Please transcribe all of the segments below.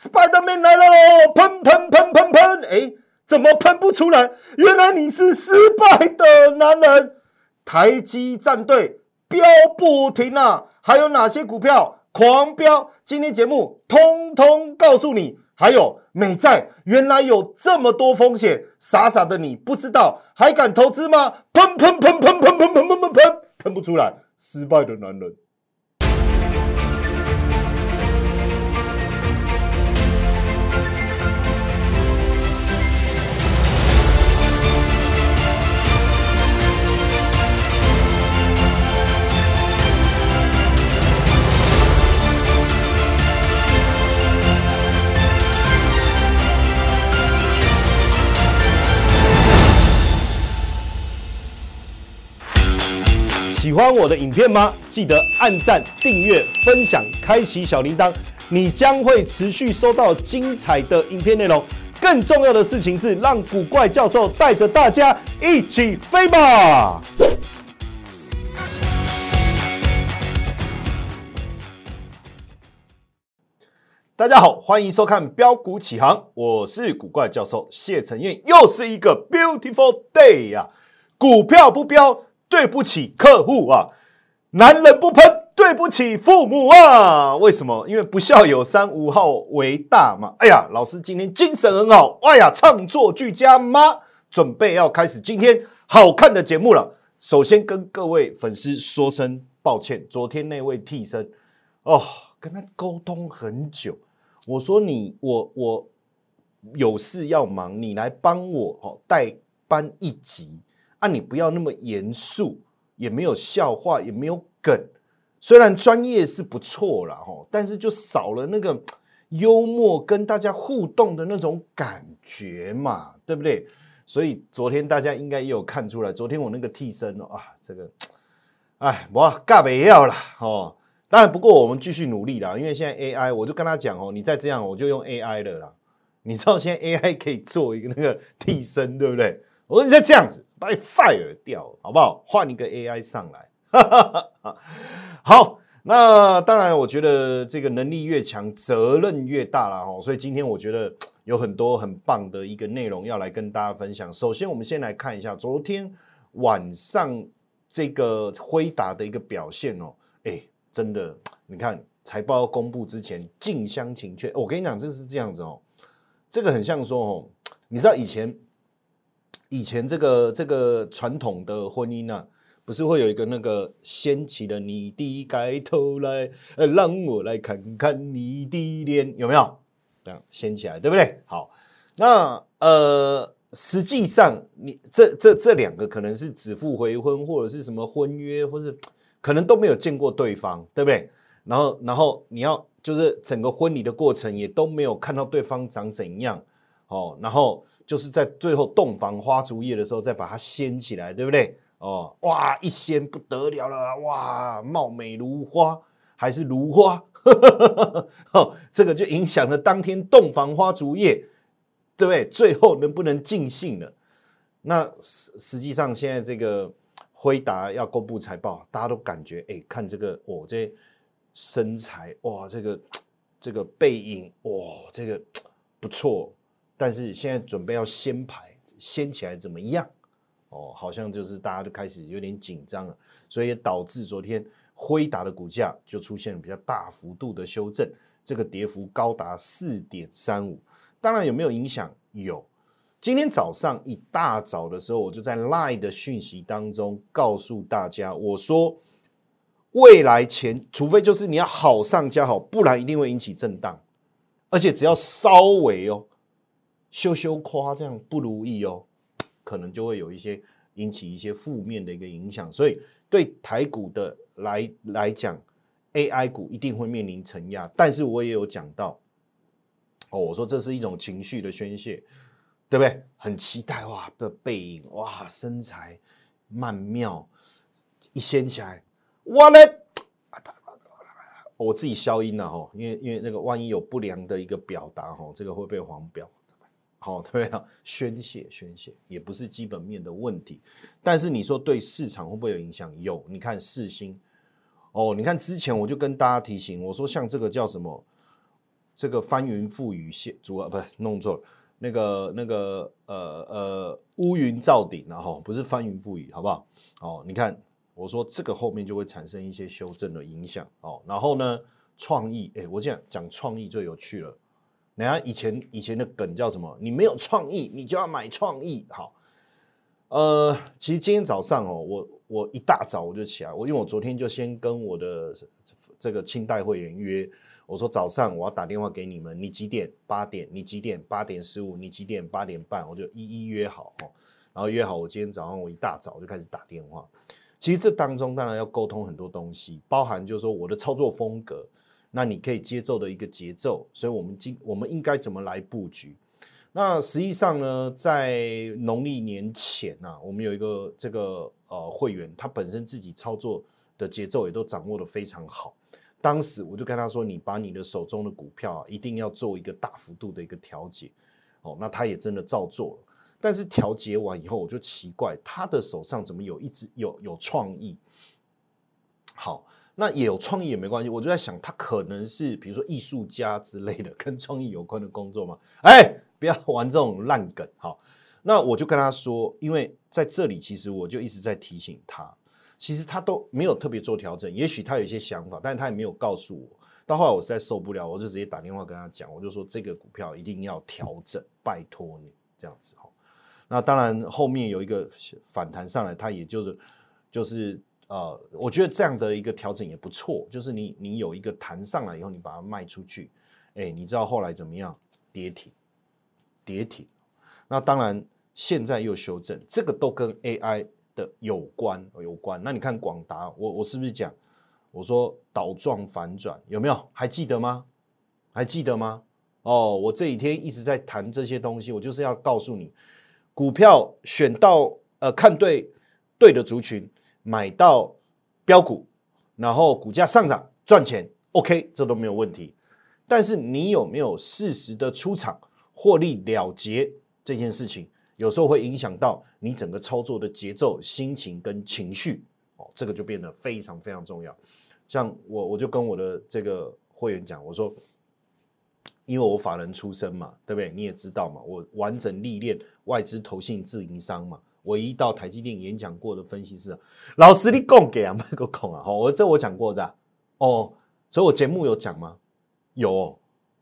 Spiderman 来了喽！喷喷喷喷喷！哎，怎么喷不出来？原来你是失败的男人。台积战队飙不停啊！还有哪些股票狂飙？今天节目通通告诉你。还有美债，原来有这么多风险，傻傻的你不知道，还敢投资吗？喷喷喷喷喷喷喷喷喷喷，喷不出来，失败的男人。喜欢我的影片吗？记得按赞、订阅、分享、开启小铃铛，你将会持续收到精彩的影片内容。更重要的事情是，让古怪教授带着大家一起飞吧！大家好，欢迎收看《标股起航》，我是古怪教授谢承彦，又是一个 beautiful day 呀！股票不标。对不起，客户啊！男人不喷，对不起父母啊！为什么？因为不孝有三，无后为大嘛。哎呀，老师今天精神很好，哎呀，唱作俱佳吗？准备要开始今天好看的节目了。首先跟各位粉丝说声抱歉，昨天那位替身哦，跟他沟通很久，我说你我我有事要忙，你来帮我哦代班一集。啊，你不要那么严肃，也没有笑话，也没有梗。虽然专业是不错了哈，但是就少了那个幽默跟大家互动的那种感觉嘛，对不对？所以昨天大家应该也有看出来，昨天我那个替身哦啊，这个，哎，我尬不要了哦。当然，不过我们继续努力啦，因为现在 AI，我就跟他讲哦，你再这样，我就用 AI 了啦。你知道现在 AI 可以做一个那个替身，对不对？我说你再这样子，把你 fire 掉，好不好？换一个 AI 上来。好，那当然，我觉得这个能力越强，责任越大了哈。所以今天我觉得有很多很棒的一个内容要来跟大家分享。首先，我们先来看一下昨天晚上这个辉达的一个表现哦。哎，真的，你看财报公布之前，近乡情怯。我跟你讲，这是这样子哦，这个很像说哦，你知道以前。以前这个这个传统的婚姻呢，不是会有一个那个掀起了你的盖头来，呃，让我来看看你的脸，有没有？这样掀起来，对不对？好，那呃，实际上你这这这两个可能是指腹回婚，或者是什么婚约，或是可能都没有见过对方，对不对？然后然后你要就是整个婚礼的过程也都没有看到对方长怎样，哦，然后。就是在最后洞房花烛夜的时候，再把它掀起来，对不对？哦，哇，一掀不得了了，哇，貌美如花，还是如花，哦，这个就影响了当天洞房花烛夜，对不对？最后能不能尽兴了？那实实际上现在这个辉达要公布财报，大家都感觉，哎，看这个，哦，这身材，哇，这个这个背影，哇，这个不错。但是现在准备要掀牌，掀起来怎么样？哦，好像就是大家都开始有点紧张了，所以也导致昨天辉达的股价就出现了比较大幅度的修正，这个跌幅高达四点三五。当然有没有影响？有。今天早上一大早的时候，我就在 Line 的讯息当中告诉大家，我说未来前，除非就是你要好上加好，不然一定会引起震荡，而且只要稍微哦。羞羞夸这样不如意哦，可能就会有一些引起一些负面的一个影响，所以对台股的来来讲，AI 股一定会面临承压。但是我也有讲到，哦，我说这是一种情绪的宣泄，对不对？很期待哇的背影哇身材曼妙，一掀起来，我嘞，我自己消音了哈，因为因为那个万一有不良的一个表达哈，这个会被黄标。好，对啊，宣泄宣泄也不是基本面的问题，但是你说对市场会不会有影响？有，你看四星，哦，你看之前我就跟大家提醒，我说像这个叫什么这个翻云覆雨现主啊，不是弄错了，那个那个呃呃乌云罩顶然后不是翻云覆雨，好不好？哦，你看我说这个后面就会产生一些修正的影响哦。然后呢，创意，哎，我这样讲创意最有趣了。人家以前以前的梗叫什么？你没有创意，你就要买创意。好，呃，其实今天早上哦，我我一大早我就起来，我因为我昨天就先跟我的这个清代会员约，我说早上我要打电话给你们，你几点？八点？你几点？八点十五？你几点？八点半？我就一一约好哦，然后约好，我今天早上我一大早就开始打电话。其实这当中当然要沟通很多东西，包含就是说我的操作风格。那你可以接奏的一个节奏，所以我们今我们应该怎么来布局？那实际上呢，在农历年前呐，我们有一个这个呃会员，他本身自己操作的节奏也都掌握的非常好。当时我就跟他说：“你把你的手中的股票一定要做一个大幅度的一个调节。”哦，那他也真的照做了。但是调节完以后，我就奇怪，他的手上怎么有一只有有创意？好。那也有创意也没关系，我就在想，他可能是比如说艺术家之类的，跟创意有关的工作吗？哎，不要玩这种烂梗，好。那我就跟他说，因为在这里，其实我就一直在提醒他，其实他都没有特别做调整，也许他有一些想法，但是他也没有告诉我。到后来我实在受不了，我就直接打电话跟他讲，我就说这个股票一定要调整，拜托你这样子哈。那当然后面有一个反弹上来，他也就是就是。呃，我觉得这样的一个调整也不错，就是你你有一个弹上来以后，你把它卖出去，哎，你知道后来怎么样？跌停，跌停。那当然现在又修正，这个都跟 AI 的有关有关。那你看广达，我我是不是讲，我说倒状反转有没有？还记得吗？还记得吗？哦，我这几天一直在谈这些东西，我就是要告诉你，股票选到呃看对对的族群。买到标股，然后股价上涨赚钱，OK，这都没有问题。但是你有没有适时的出场获利了结这件事情，有时候会影响到你整个操作的节奏、心情跟情绪哦，这个就变得非常非常重要。像我，我就跟我的这个会员讲，我说，因为我法人出身嘛，对不对？你也知道嘛，我完整历练外资、投信、自营商嘛。唯一到台积电演讲过的分析师，老师你供给啊，卖个空啊！好，我这我讲过的哦，所以我节目有讲吗？有，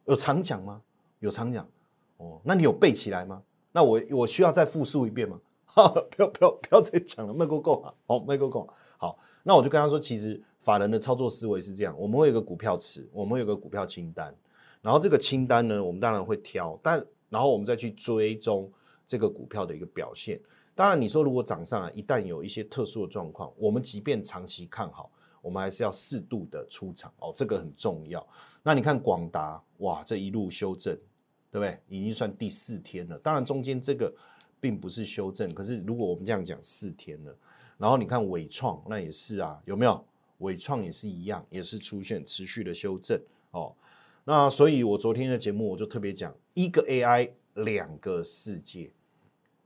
有常讲吗？有常讲哦。那你有背起来吗？那我我需要再复述一遍吗？哈 不要不要不要再讲了，卖够够啊！好，卖够够好。那我就跟他说，其实法人的操作思维是这样：我们会有个股票池，我们会有个股票清单，然后这个清单呢，我们当然会挑，但然后我们再去追踪这个股票的一个表现。当然，你说如果涨上来，一旦有一些特殊的状况，我们即便长期看好，我们还是要适度的出场哦，这个很重要。那你看广达，哇，这一路修正，对不对？已经算第四天了。当然中间这个并不是修正，可是如果我们这样讲四天了，然后你看伟创，那也是啊，有没有？伟创也是一样，也是出现持续的修正哦。那所以我昨天的节目我就特别讲，一个 AI，两个世界。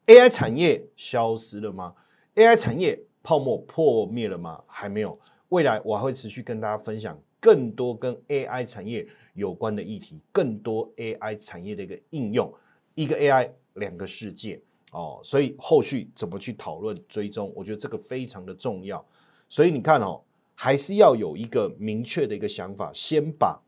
AI 产业消失了吗？AI 产业泡沫破灭了吗？还没有。未来我还会持续跟大家分享更多跟 AI 产业有关的议题，更多 AI 产业的一个应用。一个 AI，两个世界哦。所以后续怎么去讨论追踪，我觉得这个非常的重要。所以你看哦，还是要有一个明确的一个想法，先把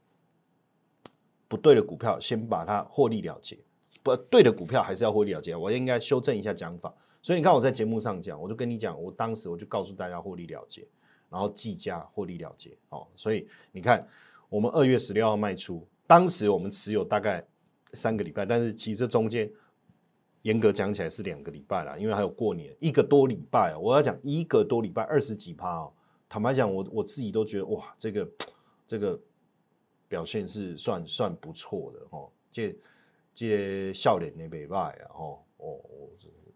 不对的股票先把它获利了结。不对的股票还是要获利了结，我应该修正一下讲法。所以你看我在节目上讲，我就跟你讲，我当时我就告诉大家获利了结，然后计价获利了结。哦，所以你看我们二月十六号卖出，当时我们持有大概三个礼拜，但是其实中间严格讲起来是两个礼拜了，因为还有过年一个多礼拜。我要讲一个多礼拜二十几趴哦，坦白讲，我我自己都觉得哇，这个这个表现是算算不错的哦，这。这笑脸那礼拜啊，哦哦，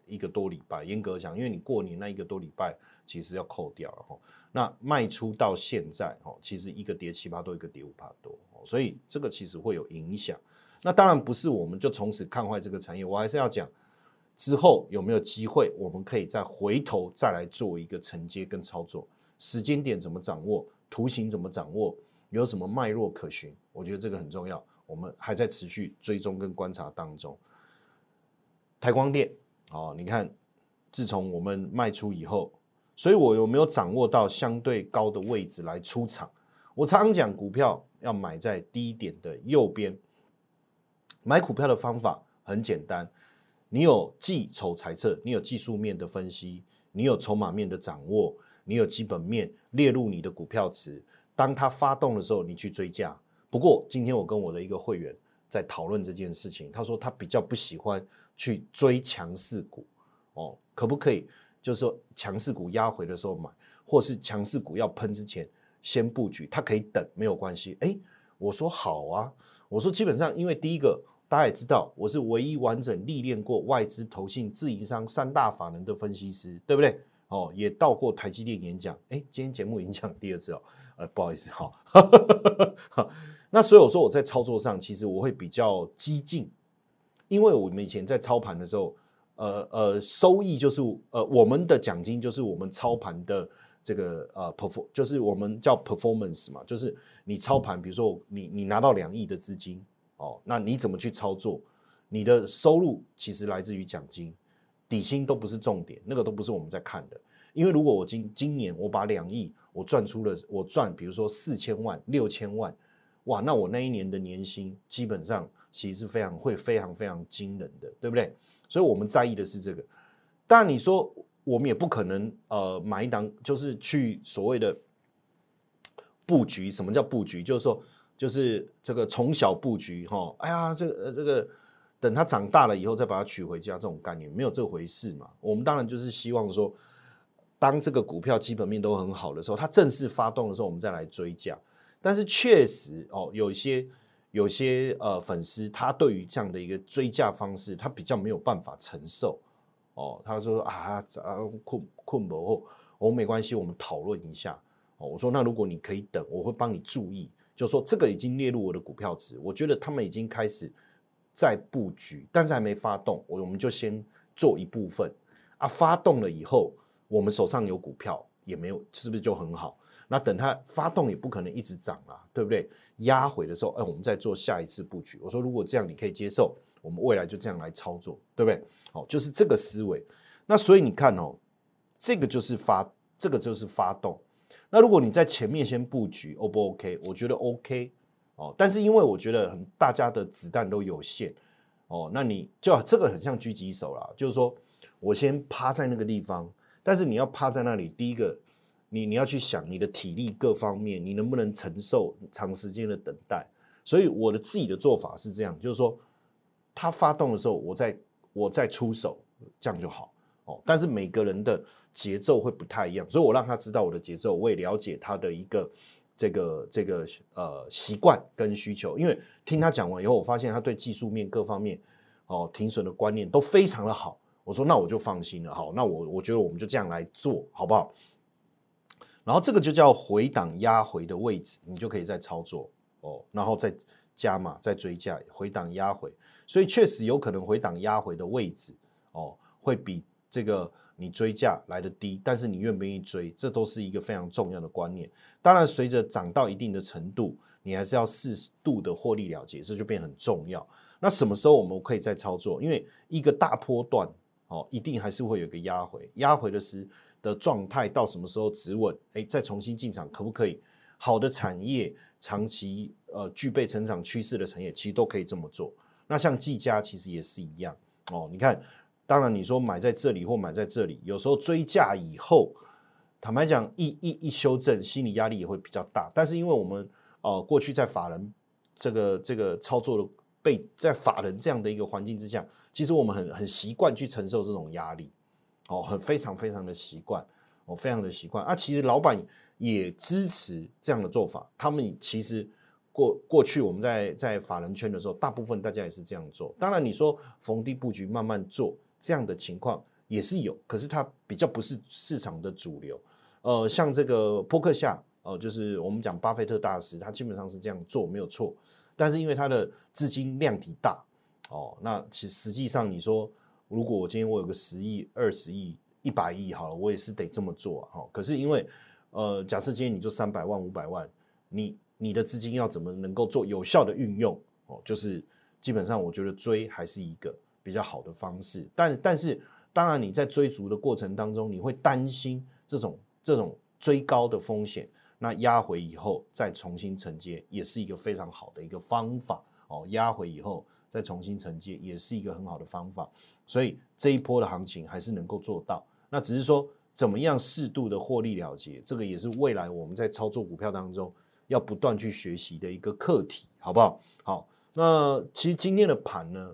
一个多礼拜，严格讲，因为你过年那一个多礼拜其实要扣掉了哈。那卖出到现在哦，其实一个跌七八多，一个跌五八多，所以这个其实会有影响。那当然不是我们就从此看坏这个产业，我还是要讲之后有没有机会，我们可以再回头再来做一个承接跟操作，时间点怎么掌握，图形怎么掌握，有什么脉络可循，我觉得这个很重要。我们还在持续追踪跟观察当中。台光电，哦，你看，自从我们卖出以后，所以我有没有掌握到相对高的位置来出场？我常常讲，股票要买在低点的右边。买股票的方法很简单，你有技筹裁测，你有技术面的分析，你有筹码面的掌握，你有基本面列入你的股票池。当它发动的时候，你去追价。不过今天我跟我的一个会员在讨论这件事情，他说他比较不喜欢去追强势股哦，可不可以？就是说强势股压回的时候买，或是强势股要喷之前先布局，他可以等没有关系。哎，我说好啊，我说基本上因为第一个大家也知道，我是唯一完整历练过外资、投信、自营商三大法人的分析师，对不对？哦，也到过台积电演讲。哎，今天节目已经讲第二次哦，呃，不好意思哈。那所以我说我在操作上，其实我会比较激进，因为我们以前在操盘的时候，呃呃，收益就是呃我们的奖金就是我们操盘的这个呃 perform，就是我们叫 performance 嘛，就是你操盘，比如说你你拿到两亿的资金哦，那你怎么去操作？你的收入其实来自于奖金，底薪都不是重点，那个都不是我们在看的。因为如果我今今年我把两亿我赚出了，我赚比如说四千万、六千万。哇，那我那一年的年薪基本上其实是非常会非常非常惊人的，对不对？所以我们在意的是这个。但你说我们也不可能呃买一档，就是去所谓的布局。什么叫布局？就是说就是这个从小布局哈。哎呀，这个呃这个等他长大了以后再把它娶回家，这种概念没有这回事嘛。我们当然就是希望说，当这个股票基本面都很好的时候，它正式发动的时候，我们再来追价。但是确实哦，有些有些呃粉丝，他对于这样的一个追价方式，他比较没有办法承受哦。他说啊啊困困不？我没关系，我们讨论一下哦。我说那如果你可以等，我会帮你注意，就说这个已经列入我的股票值，我觉得他们已经开始在布局，但是还没发动，我我们就先做一部分啊。发动了以后，我们手上有股票也没有，是不是就很好？那等它发动也不可能一直涨啦，对不对？压回的时候，哎，我们再做下一次布局。我说如果这样你可以接受，我们未来就这样来操作，对不对？好，就是这个思维。那所以你看哦，这个就是发，这个就是发动。那如果你在前面先布局，O 不 OK？我觉得 OK 哦。但是因为我觉得很大家的子弹都有限哦，那你就要这个很像狙击手啦，就是说我先趴在那个地方，但是你要趴在那里，第一个。你你要去想你的体力各方面，你能不能承受长时间的等待？所以我的自己的做法是这样，就是说，他发动的时候，我再我再出手，这样就好哦。但是每个人的节奏会不太一样，所以我让他知道我的节奏，我也了解他的一个这个这个呃习惯跟需求。因为听他讲完以后，我发现他对技术面各方面哦停损的观念都非常的好。我说那我就放心了，好，那我我觉得我们就这样来做好不好？然后这个就叫回档压回的位置，你就可以再操作哦，然后再加码再追加回档压回，所以确实有可能回档压回的位置哦，会比这个你追价来的低，但是你愿不愿意追，这都是一个非常重要的观念。当然，随着涨到一定的程度，你还是要适度的获利了结，这就变很重要。那什么时候我们可以再操作？因为一个大波段哦，一定还是会有一个压回，压回的是。的状态到什么时候止稳？哎，再重新进场可不可以？好的产业长期呃具备成长趋势的产业，其实都可以这么做。那像技嘉其实也是一样哦。你看，当然你说买在这里或买在这里，有时候追价以后，坦白讲一一一修正，心理压力也会比较大。但是因为我们呃过去在法人这个这个操作的被在法人这样的一个环境之下，其实我们很很习惯去承受这种压力。哦，很非常非常的习惯，哦，非常的习惯啊。其实老板也支持这样的做法。他们其实过过去我们在在法人圈的时候，大部分大家也是这样做。当然，你说逢低布局慢慢做这样的情况也是有，可是它比较不是市场的主流。呃，像这个波克夏，呃，就是我们讲巴菲特大师，他基本上是这样做没有错。但是因为他的资金量体大，哦，那其实际上你说。如果我今天我有个十亿、二十亿、一百亿，好了，我也是得这么做啊。可是因为，呃，假设今天你就三百万、五百万，你你的资金要怎么能够做有效的运用？哦，就是基本上我觉得追还是一个比较好的方式。但但是当然你在追逐的过程当中，你会担心这种这种追高的风险，那压回以后再重新承接也是一个非常好的一个方法哦。压回以后再重新承接也是一个很好的方法，所以这一波的行情还是能够做到。那只是说。怎么样适度的获利了结，这个也是未来我们在操作股票当中要不断去学习的一个课题，好不好？好，那其实今天的盘呢，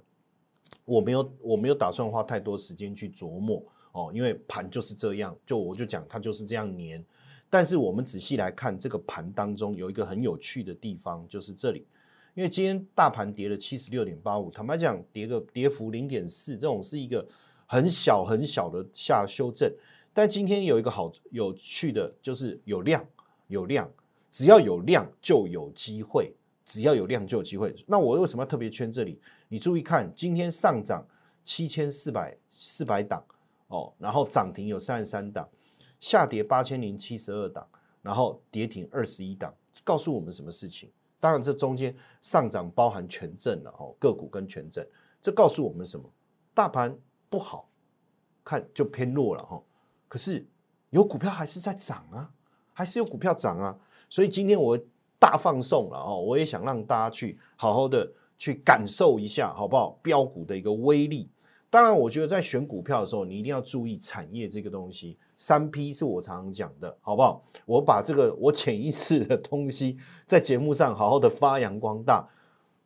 我没有我没有打算花太多时间去琢磨哦，因为盘就是这样，就我就讲它就是这样粘。但是我们仔细来看这个盘当中有一个很有趣的地方，就是这里，因为今天大盘跌了七十六点八五，坦白讲跌个跌幅零点四，这种是一个很小很小的下修正。但今天有一个好有趣的，就是有量有量，只要有量就有机会，只要有量就有机会。那我为什么要特别圈这里？你注意看，今天上涨七千四百四百档哦，然后涨停有三十三档，下跌八千零七十二档，然后跌停二十一档，告诉我们什么事情？当然，这中间上涨包含权证了哦，个股跟权证，这告诉我们什么？大盘不好看就偏弱了哈。可是有股票还是在涨啊，还是有股票涨啊，所以今天我大放送了哦，我也想让大家去好好的去感受一下，好不好？标股的一个威力。当然，我觉得在选股票的时候，你一定要注意产业这个东西。三 P 是我常常讲的，好不好？我把这个我潜意识的东西在节目上好好的发扬光大。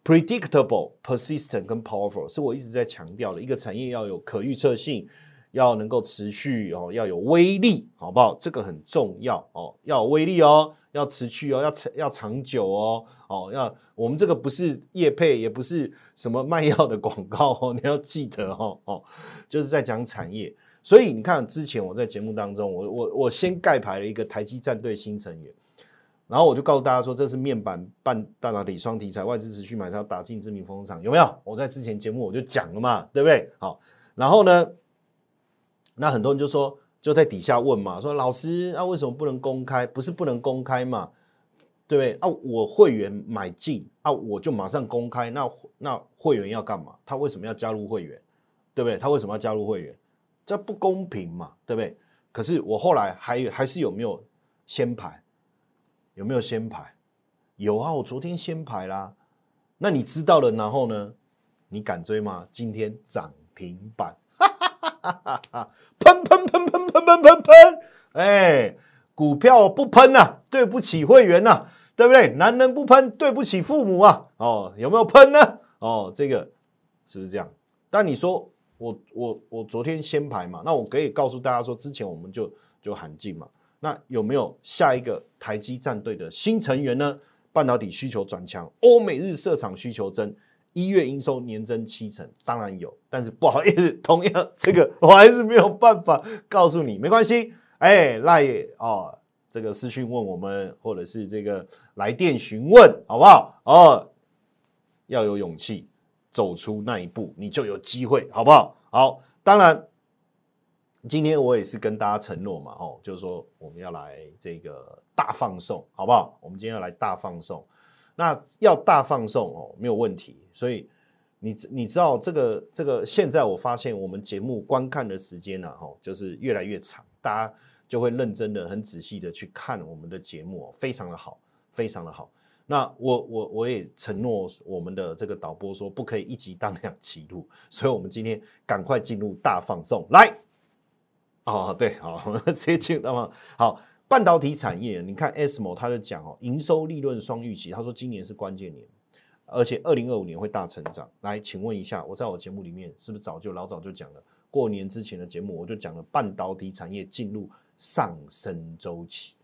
Predictable、Persistent 跟 Powerful 是我一直在强调的一个产业要有可预测性。要能够持续哦，要有威力，好不好？这个很重要哦，要有威力哦，要持续哦，要长要长久哦，哦，要我们这个不是业配，也不是什么卖药的广告哦，你要记得哦哦，就是在讲产业。所以你看，之前我在节目当中，我我我先盖牌了一个台积战队新成员，然后我就告诉大家说，这是面板半半导体双题材，外资持续买超，打进知名风场，有没有？我在之前节目我就讲了嘛，对不对？好，然后呢？那很多人就说，就在底下问嘛，说老师，那为什么不能公开？不是不能公开嘛，对不对？啊，我会员买进啊，我就马上公开。那那会员要干嘛？他为什么要加入会员？对不对？他为什么要加入会员？这不公平嘛，对不对？可是我后来还还是有没有先排？有没有先排？有啊，我昨天先排啦。那你知道了，然后呢？你敢追吗？今天涨停板。哈哈，喷喷喷喷喷喷喷喷！哎，股票不喷呐，对不起会员呐，对不对？男人不喷，对不起父母啊！哦，有没有喷呢？哦，这个是不是这样？但你说我我我昨天先排嘛，那我可以告诉大家说，之前我们就就喊进嘛。那有没有下一个台积战队的新成员呢？半导体需求转强，欧美日设厂需求增。一月营收年增七成，当然有，但是不好意思，同样这个我还是没有办法告诉你，没关系，哎，赖哦，这个私讯问我们，或者是这个来电询问，好不好？哦，要有勇气走出那一步，你就有机会，好不好？好，当然，今天我也是跟大家承诺嘛，哦，就是说我们要来这个大放送，好不好？我们今天要来大放送。那要大放送哦，没有问题。所以你你知道这个这个，现在我发现我们节目观看的时间呢，哈，就是越来越长，大家就会认真的、很仔细的去看我们的节目，非常的好，非常的好。那我我我也承诺我们的这个导播说，不可以一集当两集录，所以我们今天赶快进入大放送来。哦，对，好，我 直接进入大放好。半导体产业，你看 SMO 他就讲哦，营收利润双预期，他说今年是关键年，而且二零二五年会大成长。来，请问一下，我在我节目里面是不是早就老早就讲了？过年之前的节目我就讲了，半导体产业进入上升周期。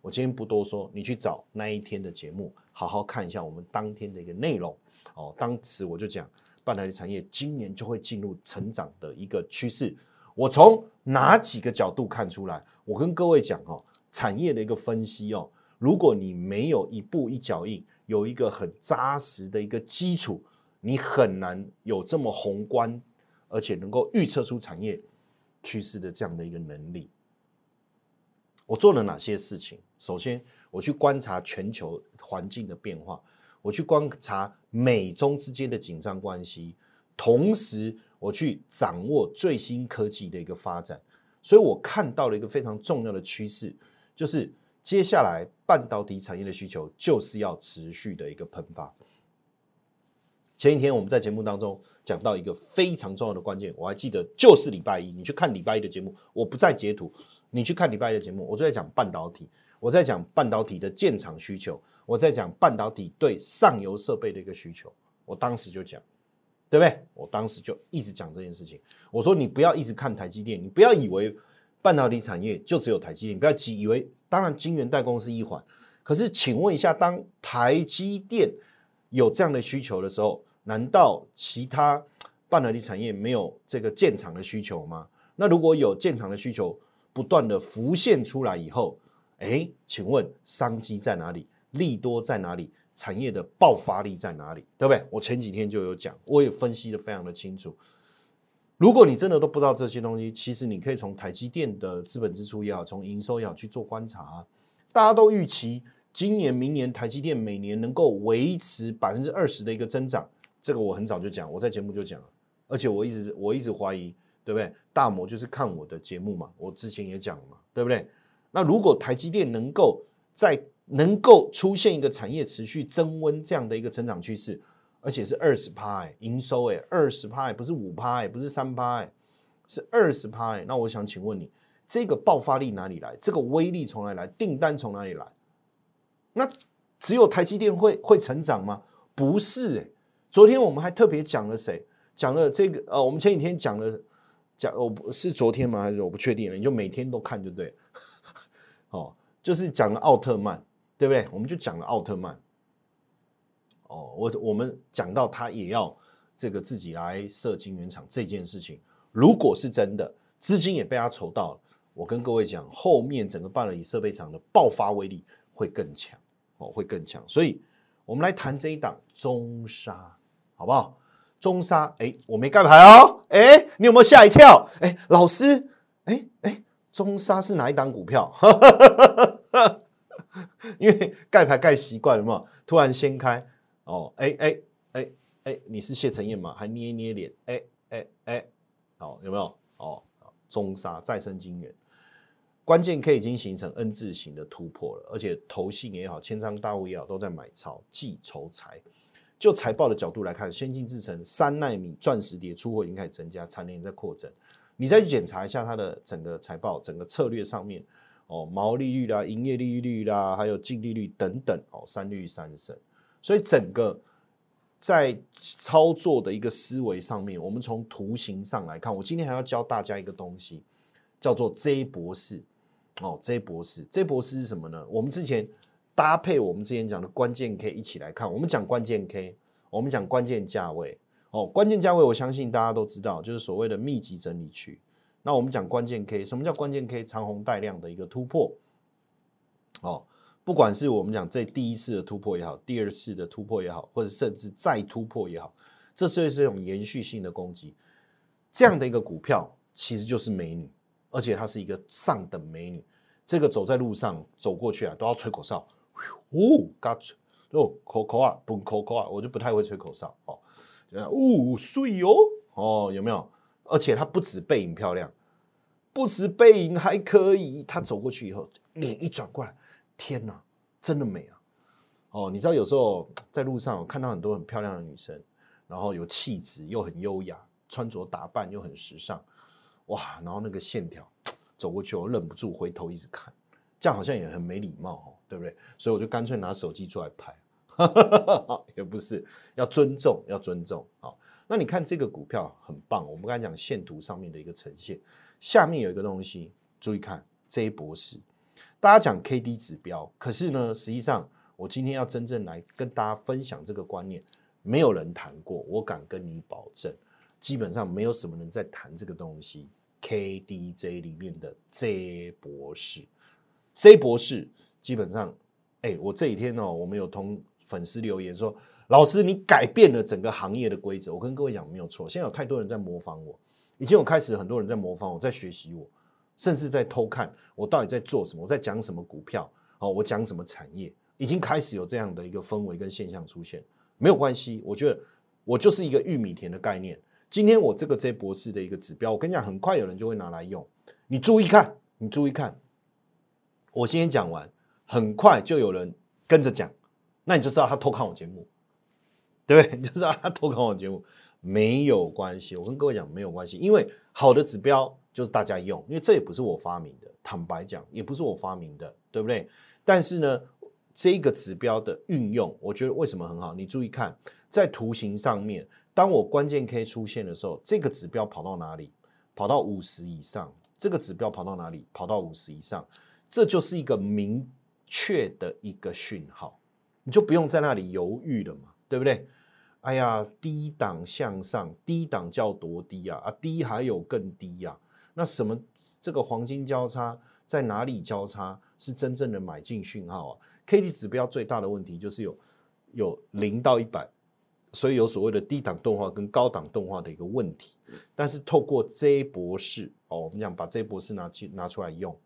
我今天不多说，你去找那一天的节目，好好看一下我们当天的一个内容。哦，当时我就讲，半导体产业今年就会进入成长的一个趋势。我从哪几个角度看出来？我跟各位讲哦。产业的一个分析哦，如果你没有一步一脚印，有一个很扎实的一个基础，你很难有这么宏观，而且能够预测出产业趋势的这样的一个能力。我做了哪些事情？首先，我去观察全球环境的变化。我去观察美中之间的紧张关系，同时我去掌握最新科技的一个发展，所以我看到了一个非常重要的趋势，就是接下来半导体产业的需求就是要持续的一个喷发。前一天我们在节目当中讲到一个非常重要的关键，我还记得就是礼拜一，你去看礼拜一的节目，我不再截图，你去看礼拜一的节目，我就在讲半导体，我在讲半导体的建厂需求，我在讲半导体对上游设备的一个需求，我当时就讲，对不对？我当时就一直讲这件事情，我说你不要一直看台积电，你不要以为半导体产业就只有台积电，不要急以为，当然晶圆代工是一环，可是请问一下，当台积电有这样的需求的时候，难道其他半导体产业没有这个建厂的需求吗？那如果有建厂的需求不断的浮现出来以后，哎，请问商机在哪里？利多在哪里？产业的爆发力在哪里？对不对？我前几天就有讲，我也分析的非常的清楚。如果你真的都不知道这些东西，其实你可以从台积电的资本支出也好，从营收也好去做观察。大家都预期今年、明年台积电每年能够维持百分之二十的一个增长，这个我很早就讲，我在节目就讲了，而且我一直我一直怀疑，对不对？大摩就是看我的节目嘛，我之前也讲了嘛，对不对？那如果台积电能够在能够出现一个产业持续增温这样的一个成长趋势，而且是二十趴营收哎，二十趴不是五趴哎，不是三趴哎，是二十趴哎。那我想请问你，这个爆发力哪里来？这个威力从哪里来？订单从哪里来？那只有台积电会会成长吗？不是哎。昨天我们还特别讲了谁？讲了这个呃，我们前几天讲了讲，我不是昨天吗？还是我不确定了？你就每天都看就对。哦，就是讲了奥特曼。对不对？我们就讲了奥特曼。哦，我我们讲到他也要这个自己来设晶圆厂这件事情，如果是真的，资金也被他筹到了，我跟各位讲，后面整个半导体设备厂的爆发威力会更强哦，会更强。所以，我们来谈这一档中沙，好不好？中沙，哎，我没盖牌哦，哎，你有没有吓一跳？哎，老师，哎哎，中沙是哪一档股票？因为盖牌盖习惯了嘛，突然掀开哦，哎哎哎哎，你是谢承彦吗？还捏捏脸，哎哎哎，好有没有？哦，中沙再生晶圆，关键 K 已经形成 N 字形的突破了，而且投信也好，千仓大户也好，都在买超计筹财。就财报的角度来看，先进制程三纳米钻石碟出货已经开始增加，产能也在扩增。你再去检查一下它的整个财报，整个策略上面。哦，毛利率啦、营业利率啦，还有净利率等等，哦，三率三升，所以整个在操作的一个思维上面，我们从图形上来看，我今天还要教大家一个东西，叫做 J 博士。哦，J 博士，J 博士是什么呢？我们之前搭配我们之前讲的关键 K 一起来看，我们讲关键 K，我们讲关键价位。哦，关键价位，我相信大家都知道，就是所谓的密集整理区。那我们讲关键 K，什么叫关键 K？长红带量的一个突破，哦，不管是我们讲这第一次的突破也好，第二次的突破也好，或者甚至再突破也好，这是是一种延续性的攻击。这样的一个股票其实就是美女，而且她是一个上等美女。这个走在路上走过去啊，都要吹口哨，哦，嘎吹哦，口口啊，不口口啊，我就不太会吹口哨哦，哦，碎哦，哦，有没有？而且她不止背影漂亮，不止背影还可以。她走过去以后，脸一转过来，天哪，真的美啊！哦，你知道有时候在路上我看到很多很漂亮的女生，然后有气质又很优雅，穿着打扮又很时尚，哇！然后那个线条 走过去，我忍不住回头一直看，这样好像也很没礼貌哦，对不对？所以我就干脆拿手机出来拍，也不是要尊重，要尊重啊。那你看这个股票很棒，我们刚才讲线图上面的一个呈现，下面有一个东西，注意看 J 博士，大家讲 K D 指标，可是呢，实际上我今天要真正来跟大家分享这个观念，没有人谈过，我敢跟你保证，基本上没有什么人在谈这个东西，K D J 里面的 J 博士，J 博士基本上，哎，我这几天呢，我们有同粉丝留言说。老师，你改变了整个行业的规则。我跟各位讲，没有错。现在有太多人在模仿我，已经有开始很多人在模仿我，在学习我，甚至在偷看我到底在做什么，我在讲什么股票，哦，我讲什么产业，已经开始有这样的一个氛围跟现象出现，没有关系，我觉得我就是一个玉米田的概念。今天我这个 J 博士的一个指标，我跟你讲，很快有人就会拿来用。你注意看，你注意看，我今天讲完，很快就有人跟着讲，那你就知道他偷看我节目，对不对？你就知道他偷看我节目，没有关系。我跟各位讲，没有关系，因为好的指标就是大家用，因为这也不是我发明的，坦白讲，也不是我发明的，对不对？但是呢，这个指标的运用，我觉得为什么很好？你注意看，在图形上面。当我关键 K 出现的时候，这个指标跑到哪里？跑到五十以上。这个指标跑到哪里？跑到五十以上，这就是一个明确的一个讯号，你就不用在那里犹豫了嘛，对不对？哎呀，低档向上，低档叫多低啊？啊，低还有更低呀？那什么？这个黄金交叉在哪里交叉是真正的买进讯号啊？K D 指标最大的问题就是有有零到一百。所以有所谓的低档动画跟高档动画的一个问题，但是透过 J 博士哦，我们讲把 J 博士拿去拿出来用，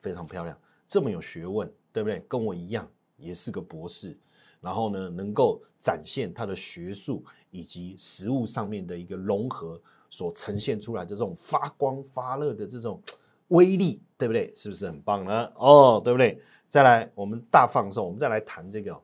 非常漂亮，这么有学问，对不对？跟我一样也是个博士，然后呢，能够展现他的学术以及实物上面的一个融合所呈现出来的这种发光发热的这种威力，对不对？是不是很棒呢？哦，对不对？再来，我们大放送，我们再来谈这个。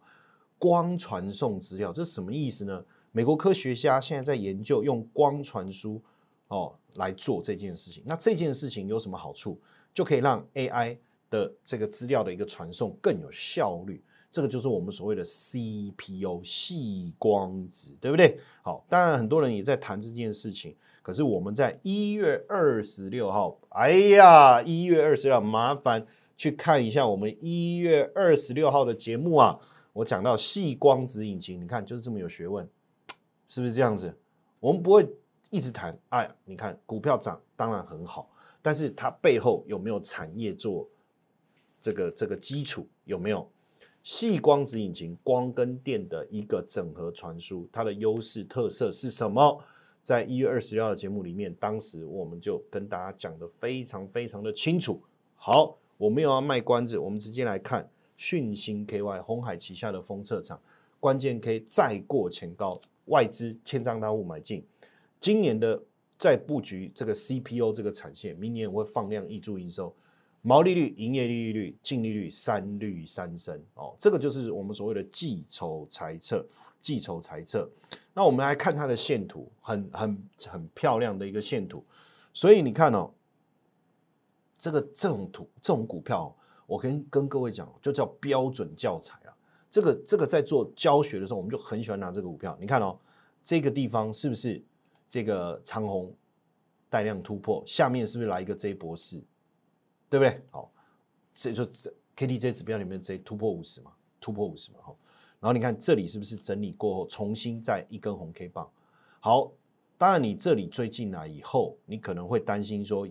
光传送资料，这是什么意思呢？美国科学家现在在研究用光传输哦来做这件事情。那这件事情有什么好处？就可以让 AI 的这个资料的一个传送更有效率。这个就是我们所谓的 CPU 细光子，对不对？好，当然很多人也在谈这件事情。可是我们在一月二十六号，哎呀，一月二十六，麻烦去看一下我们一月二十六号的节目啊。我讲到细光子引擎，你看就是这么有学问，是不是这样子？我们不会一直谈，哎，你看股票涨当然很好，但是它背后有没有产业做这个这个基础？有没有细光子引擎光跟电的一个整合传输？它的优势特色是什么？在一月二十六的节目里面，当时我们就跟大家讲的非常非常的清楚。好，我没有要卖关子，我们直接来看。讯星 KY 红海旗下的封测厂，关键 K 再过前高，外资千张大户买进，今年的在布局这个 CPU 这个产线，明年会放量挹注营收，毛利率、营业利率、净利率三率三升哦，这个就是我们所谓的计筹财策，计筹财策。那我们来看它的线图，很很很漂亮的一个线图，所以你看哦，这个这种图这种股票。我跟跟各位讲，就叫标准教材啊。这个这个在做教学的时候，我们就很喜欢拿这个股票。你看哦，这个地方是不是这个长虹带量突破？下面是不是来一个 J 博士？对不对？好，这就 KDJ 指标里面 J 突破五十嘛，突破五十嘛。哈，然后你看这里是不是整理过后，重新再一根红 K 棒？好，当然你这里追进来以后，你可能会担心说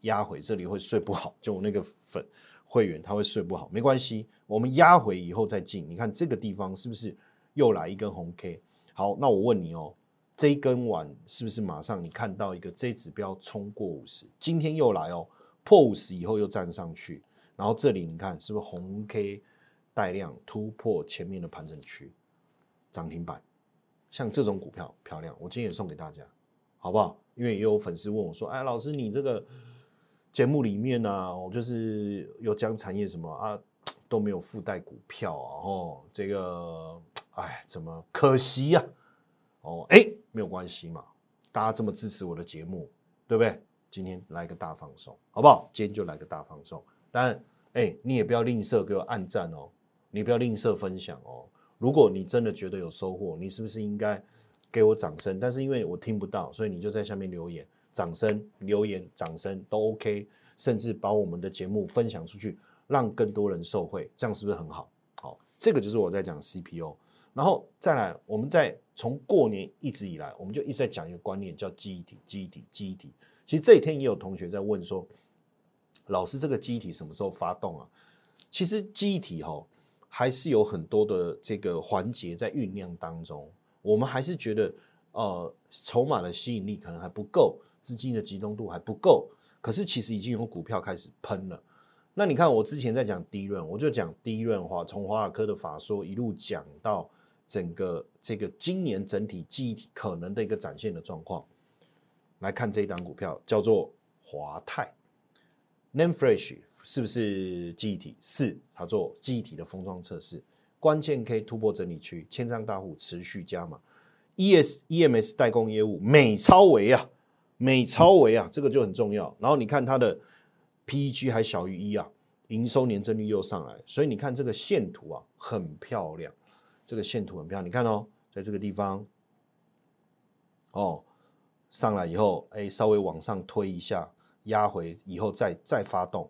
压回这里会睡不好，就我那个粉。会员他会睡不好，没关系，我们压回以后再进。你看这个地方是不是又来一根红 K？好，那我问你哦，这一根完是不是马上你看到一个 J 指标冲过五十？今天又来哦，破五十以后又站上去，然后这里你看是不是红 K 带量突破前面的盘整区，涨停板？像这种股票漂亮，我今天也送给大家，好不好？因为也有粉丝问我说：“哎，老师你这个。”节目里面呢，我就是有讲产业什么啊，都没有附带股票啊，哦，这个，哎，怎么可惜呀？哦，哎，没有关系嘛，大家这么支持我的节目，对不对？今天来个大放送，好不好？今天就来个大放送，当然，哎，你也不要吝啬给我按赞哦，你不要吝啬分享哦。如果你真的觉得有收获，你是不是应该给我掌声？但是因为我听不到，所以你就在下面留言。掌声、留言、掌声都 OK，甚至把我们的节目分享出去，让更多人受惠，这样是不是很好？好，这个就是我在讲 CPO，然后再来，我们在从过年一直以来，我们就一直在讲一个观念，叫记忆体、记忆体、记忆体。其实这一天也有同学在问说，老师，这个记忆体什么时候发动啊？其实记忆体哈，还是有很多的这个环节在酝酿当中，我们还是觉得，呃，筹码的吸引力可能还不够。资金的集中度还不够，可是其实已经有股票开始喷了。那你看我之前在讲低润，我就讲低润话，从华尔科的法说一路讲到整个这个今年整体记忆体可能的一个展现的状况。来看这一档股票叫做华泰，Name Fresh 是不是记忆体？是，它做记忆体的封装测试，关键 K 突破整理区，千张大户持续加码，ES EMS 代工业务美超维啊，美超维啊，这个就很重要。然后你看它的 PEG 还小于一啊，营收年增率又上来，所以你看这个线图啊，很漂亮，这个线图很漂亮。你看哦，在这个地方，哦。上来以后，哎，稍微往上推一下，压回以后再再发动，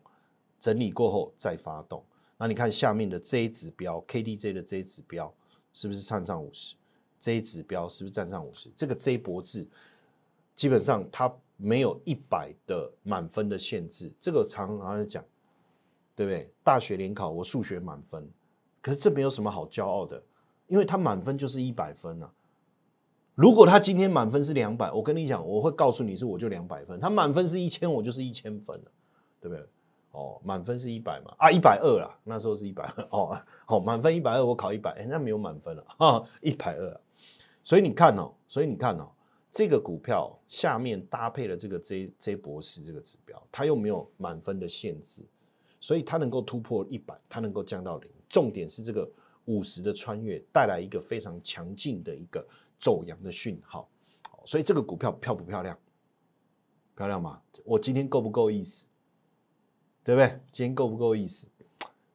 整理过后再发动。那你看下面的 J 指标，KDJ 的 J 指标是不是站上五十？J 指标是不是站上五十？这个 J 博字基本上它没有一百的满分的限制，这个常常在讲，对不对？大学联考我数学满分，可是这没有什么好骄傲的，因为它满分就是一百分啊。如果他今天满分是两百，我跟你讲，我会告诉你是我就两百分。他满分是一千，我就是一千分了，对不对？哦，满分是一百嘛，啊，一百二啦，那时候是一百二 哦，好，满分一百二，我考一百，哎，那没有满分了啊，一百二。所以你看哦，所以你看哦，这个股票下面搭配了这个 J J 博士这个指标，它又没有满分的限制，所以它能够突破一百，它能够降到零。重点是这个五十的穿越带来一个非常强劲的一个。走阳的讯号，所以这个股票漂不漂亮？漂亮吗？我今天够不够意思？对不对？今天够不够意思？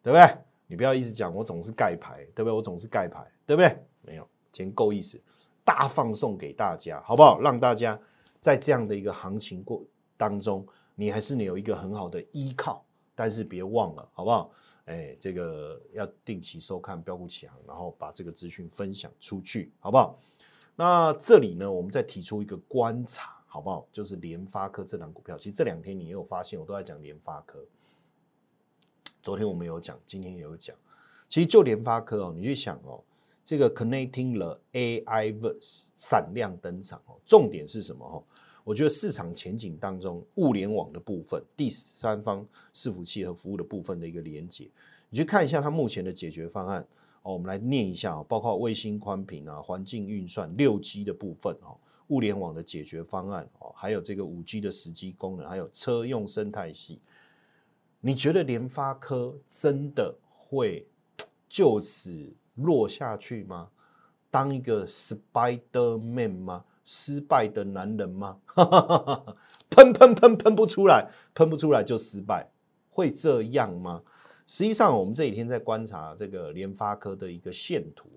对不对？你不要一直讲我总是盖牌，对不对？我总是盖牌，对不对？没有，今天够意思，大放送给大家，好不好？让大家在这样的一个行情过当中，你还是你有一个很好的依靠，但是别忘了，好不好？哎，这个要定期收看标股起航，然后把这个资讯分享出去，好不好？那这里呢，我们再提出一个观察，好不好？就是联发科这档股票，其实这两天你也有发现，我都在讲联发科。昨天我们有讲，今天也有讲。其实就联发科哦，你去想哦，这个 connecting the AI verse 闪亮登场哦，重点是什么哦？我觉得市场前景当中，物联网的部分、第三方伺服器和服务的部分的一个连接，你去看一下它目前的解决方案。哦，我们来念一下包括卫星宽频啊、环境运算、六 G 的部分哦，物联网的解决方案哦，还有这个五 G 的时机功能，还有车用生态系。你觉得联发科真的会就此落下去吗？当一个 Spider Man 吗？失败的男人吗？喷喷喷喷不出来，喷不出来就失败，会这样吗？实际上，我们这几天在观察这个联发科的一个线图，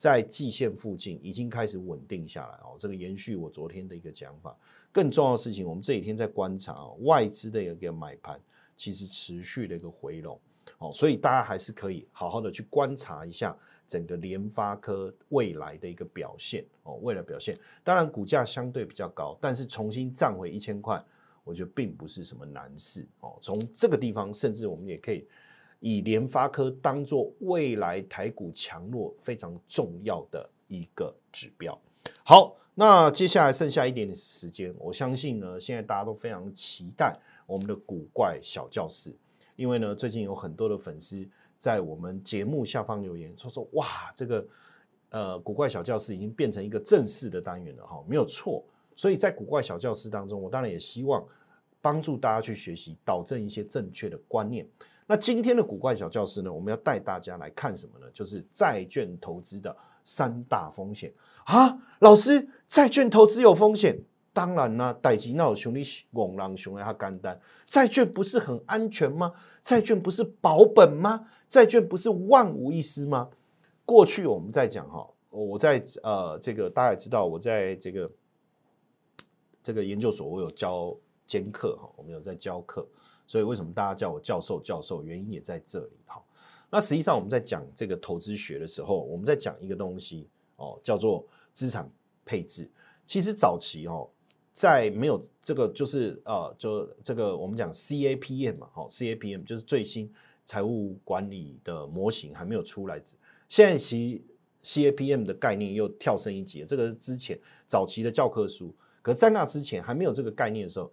在季线附近已经开始稳定下来哦。这个延续我昨天的一个讲法。更重要的事情，我们这几天在观察外资的一个买盘，其实持续的一个回笼哦。所以大家还是可以好好的去观察一下整个联发科未来的一个表现哦。未来表现，当然股价相对比较高，但是重新站回一千块，我觉得并不是什么难事哦。从这个地方，甚至我们也可以。以联发科当做未来台股强弱非常重要的一个指标。好，那接下来剩下一点点时间，我相信呢，现在大家都非常期待我们的古怪小教室，因为呢，最近有很多的粉丝在我们节目下方留言，说说哇，这个呃古怪小教室已经变成一个正式的单元了哈，没有错。所以在古怪小教室当中，我当然也希望帮助大家去学习，导正一些正确的观念。那今天的古怪小教室呢？我们要带大家来看什么呢？就是债券投资的三大风险啊！老师，债券投资有风险？当然啦，戴吉闹兄弟拱狼熊他干单，债券不是很安全吗？债券不是保本吗？债券不是万无一失吗？过去我们在讲哈，我在呃这个大家也知道，我在这个这个研究所，我有教兼课哈，我们有在教课。所以为什么大家叫我教授？教授原因也在这里。哈，那实际上我们在讲这个投资学的时候，我们在讲一个东西哦，叫做资产配置。其实早期哦，在没有这个就是呃，就这个我们讲 CAPM 嘛，好，CAPM 就是最新财务管理的模型还没有出来。现在其 CAPM 的概念又跳升一级，这个之前早期的教科书，可在那之前还没有这个概念的时候。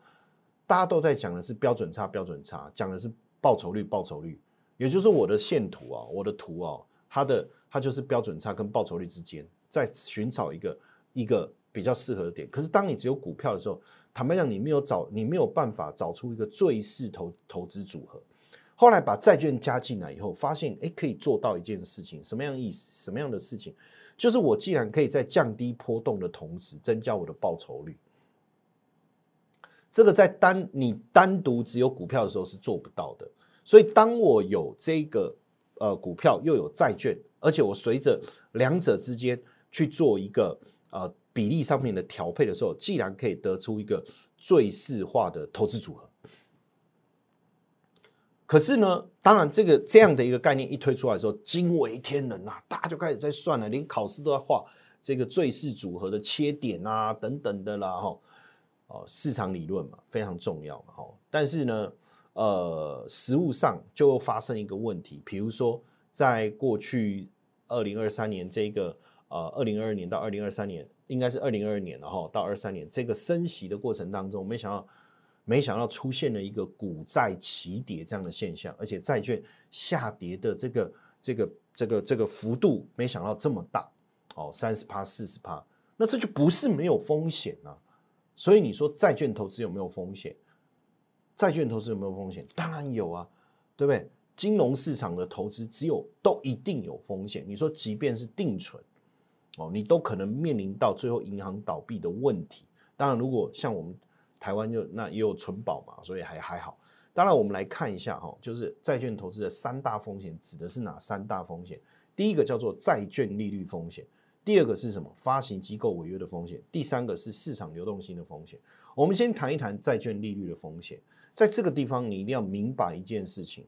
大家都在讲的是标准差，标准差，讲的是报酬率，报酬率，也就是我的线图啊，我的图啊，它的它就是标准差跟报酬率之间，在寻找一个一个比较适合的点。可是当你只有股票的时候，坦白讲，你没有找，你没有办法找出一个最适投投资组合。后来把债券加进来以后，发现哎，可以做到一件事情，什么样意思？什么样的事情？就是我既然可以在降低波动的同时，增加我的报酬率。这个在单你单独只有股票的时候是做不到的，所以当我有这个呃股票又有债券，而且我随着两者之间去做一个呃比例上面的调配的时候，既然可以得出一个最适化的投资组合。可是呢，当然这个这样的一个概念一推出来的时候，惊为天人呐，大家就开始在算了，连考试都要画这个最适组合的切点啊等等的啦哈。哦市场理论嘛，非常重要嘛，哈。但是呢，呃，实物上就发生一个问题，比如说，在过去二零二三年这个呃，二零二二年到二零二三年，应该是二零二二年然后到二三年这个升息的过程当中，没想到没想到出现了一个股债齐跌这样的现象，而且债券下跌的这个这个这个这个幅度，没想到这么大，哦，三十趴四十趴，那这就不是没有风险啊。所以你说债券投资有没有风险？债券投资有没有风险？当然有啊，对不对？金融市场的投资只有都一定有风险。你说即便是定存，哦，你都可能面临到最后银行倒闭的问题。当然，如果像我们台湾就那也有存保嘛，所以还还好。当然，我们来看一下哈，就是债券投资的三大风险指的是哪三大风险？第一个叫做债券利率风险。第二个是什么？发行机构违约的风险。第三个是市场流动性的风险。我们先谈一谈债券利率的风险。在这个地方，你一定要明白一件事情：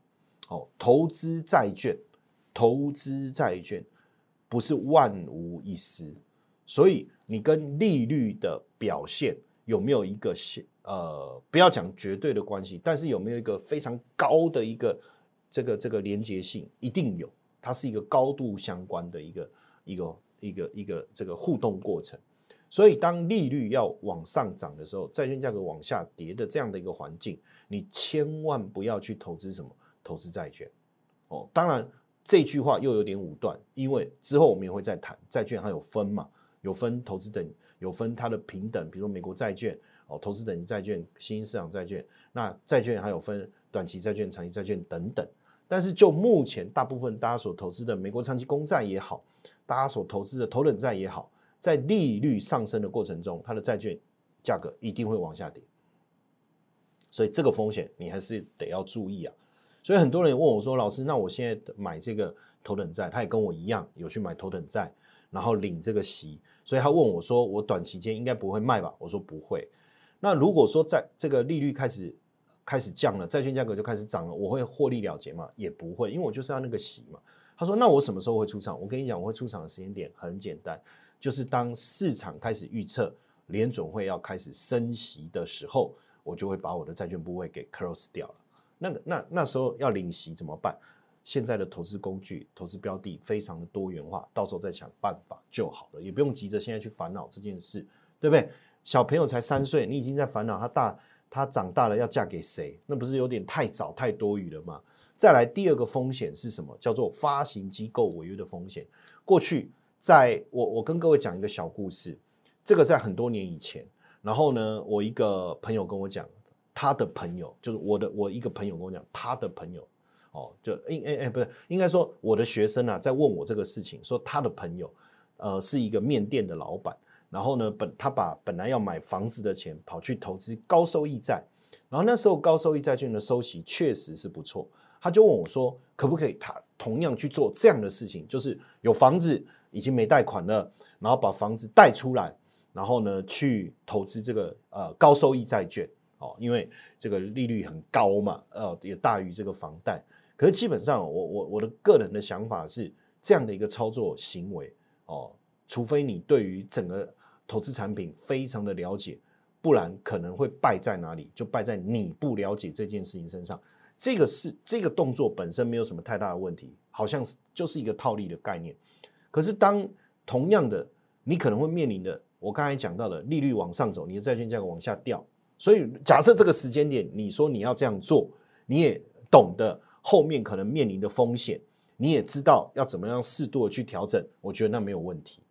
哦，投资债券，投资债券不是万无一失。所以，你跟利率的表现有没有一个呃，不要讲绝对的关系，但是有没有一个非常高的一个这个这个连接性？一定有，它是一个高度相关的一个一个。一个一个这个互动过程，所以当利率要往上涨的时候，债券价格往下跌的这样的一个环境，你千万不要去投资什么投资债券哦。当然这句话又有点武断，因为之后我们也会再谈债券还有分嘛，有分投资等，有分它的平等，比如说美国债券哦，投资等级债券、新兴市场债券，那债券还有分短期债券、长期债券等等。但是就目前大部分大家所投资的美国长期公债也好。大家所投资的头等债也好，在利率上升的过程中，它的债券价格一定会往下跌，所以这个风险你还是得要注意啊。所以很多人问我说：“老师，那我现在买这个头等债，他也跟我一样有去买头等债，然后领这个息，所以他问我说：我短期间应该不会卖吧？我说不会。那如果说在这个利率开始开始降了，债券价格就开始涨了，我会获利了结吗？也不会，因为我就是要那个息嘛。他说：“那我什么时候会出场？我跟你讲，我会出场的时间点很简单，就是当市场开始预测联准会要开始升息的时候，我就会把我的债券部位给 close 掉了。那个那那时候要领息怎么办？现在的投资工具、投资标的非常的多元化，到时候再想办法就好了，也不用急着现在去烦恼这件事，对不对？小朋友才三岁，你已经在烦恼他大他长大了要嫁给谁？那不是有点太早太多余了吗？”再来第二个风险是什么？叫做发行机构违约的风险。过去，在我我跟各位讲一个小故事，这个在很多年以前，然后呢，我一个朋友跟我讲，他的朋友就是我的我一个朋友跟我讲，他的朋友哦，就应哎哎不是应该说我的学生啊，在问我这个事情，说他的朋友呃是一个面店的老板，然后呢本他把本来要买房子的钱跑去投资高收益债，然后那时候高收益债券的收息确实是不错。他就问我说：“可不可以他同样去做这样的事情？就是有房子已经没贷款了，然后把房子贷出来，然后呢去投资这个呃高收益债券哦，因为这个利率很高嘛，呃也大于这个房贷。可是基本上我我我的个人的想法是这样的一个操作行为哦，除非你对于整个投资产品非常的了解，不然可能会败在哪里？就败在你不了解这件事情身上。”这个是这个动作本身没有什么太大的问题，好像是就是一个套利的概念。可是当同样的，你可能会面临的，我刚才讲到的利率往上走，你的债券价格往下掉。所以假设这个时间点，你说你要这样做，你也懂得后面可能面临的风险，你也知道要怎么样适度的去调整，我觉得那没有问题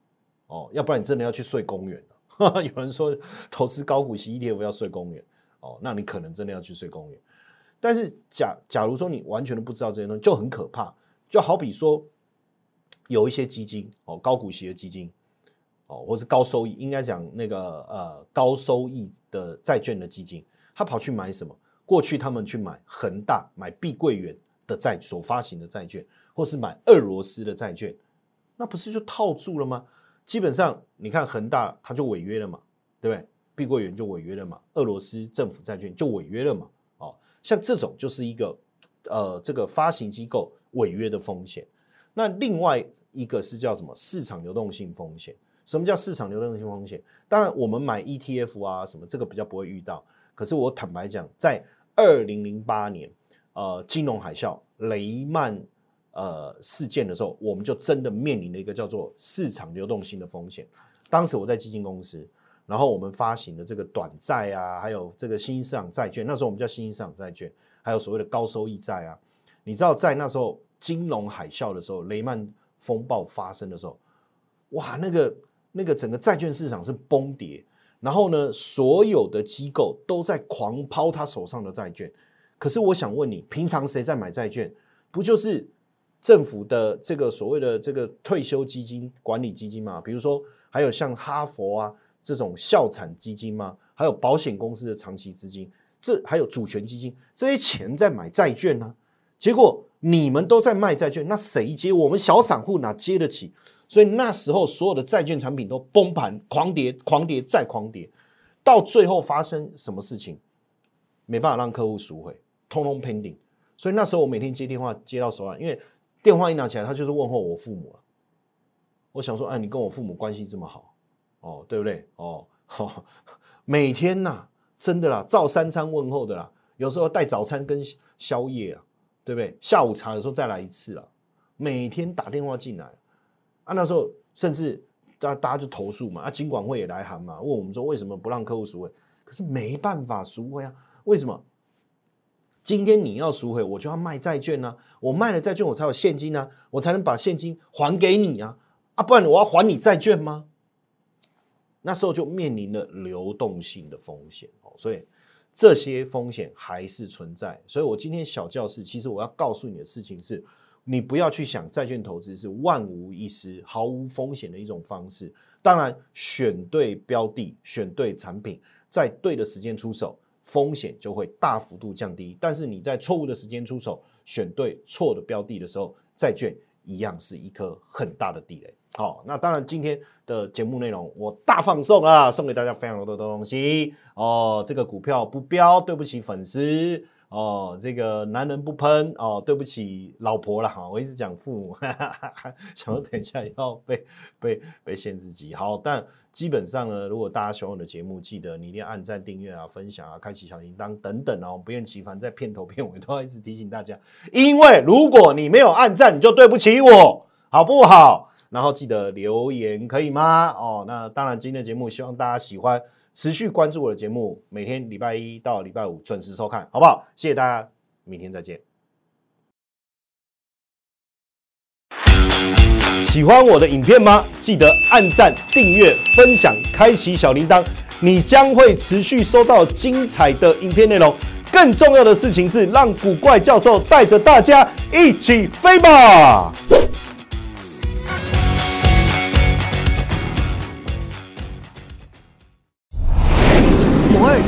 哦。要不然你真的要去睡公园了。有人说投资高股息 ETF 要睡公园哦，那你可能真的要去睡公园。但是假假如说你完全都不知道这些东西，就很可怕。就好比说有一些基金哦，高股息的基金哦，或是高收益，应该讲那个呃高收益的债券的基金，他跑去买什么？过去他们去买恒大、买碧桂园的债所发行的债券，或是买俄罗斯的债券，那不是就套住了吗？基本上你看恒大它就违约了嘛，对不对？碧桂园就违约了嘛，俄罗斯政府债券就违约了嘛。像这种就是一个呃这个发行机构违约的风险。那另外一个是叫什么？市场流动性风险。什么叫市场流动性风险？当然我们买 ETF 啊什么这个比较不会遇到。可是我坦白讲，在二零零八年，呃，金融海啸、雷曼呃事件的时候，我们就真的面临了一个叫做市场流动性的风险。当时我在基金公司，然后我们发行的这个短债啊，还有这个新兴市场债券，那时候我们叫新兴市场债券，还有所谓的高收益债啊。你知道，在那时候金融海啸的时候，雷曼风暴发生的时候，哇，那个那个整个债券市场是崩跌。然后呢，所有的机构都在狂抛他手上的债券。可是我想问你，平常谁在买债券？不就是政府的这个所谓的这个退休基金管理基金嘛？比如说，还有像哈佛啊这种校产基金吗？还有保险公司的长期资金，这还有主权基金，这些钱在买债券呢？结果你们都在卖债券，那谁接？我们小散户哪接得起？所以那时候所有的债券产品都崩盘、狂跌、狂跌再狂跌，到最后发生什么事情？没办法让客户赎回，通通 pending。所以那时候我每天接电话接到手软，因为电话一拿起来，他就是问候我父母了。我想说，哎，你跟我父母关系这么好，哦，对不对？哦，每天呐，真的啦，照三餐问候的啦，有时候带早餐跟宵夜啊，对不对？下午茶有时候再来一次了，每天打电话进来。啊，那时候甚至大大家就投诉嘛，啊，金管会也来函嘛，问我们说为什么不让客户赎回？可是没办法赎回啊，为什么？今天你要赎回，我就要卖债券呢，我卖了债券，我才有现金呢，我才能把现金还给你啊，啊，不然我要还你债券吗？那时候就面临了流动性的风险哦，所以这些风险还是存在。所以我今天小教室，其实我要告诉你的事情是。你不要去想债券投资是万无一失、毫无风险的一种方式。当然，选对标的、选对产品，在对的时间出手，风险就会大幅度降低。但是你在错误的时间出手，选对错的标的的时候，债券一样是一颗很大的地雷。好，那当然今天的节目内容我大放送啊，送给大家非常多的东西哦。这个股票不标，对不起粉丝。哦，这个男人不喷哦，对不起老婆了哈，我一直讲父母，想说等一下要被被被限制级。好，但基本上呢，如果大家喜欢我的节目，记得你一定要按赞、订阅啊、分享啊、开启小铃铛等等哦，不厌其烦在片头片尾都要一直提醒大家，因为如果你没有按赞，你就对不起我，好不好？然后记得留言可以吗？哦，那当然，今天的节目希望大家喜欢。持续关注我的节目，每天礼拜一到礼拜五准时收看，好不好？谢谢大家，明天再见。喜欢我的影片吗？记得按赞、订阅、分享、开启小铃铛，你将会持续收到精彩的影片内容。更重要的事情是，让古怪教授带着大家一起飞吧！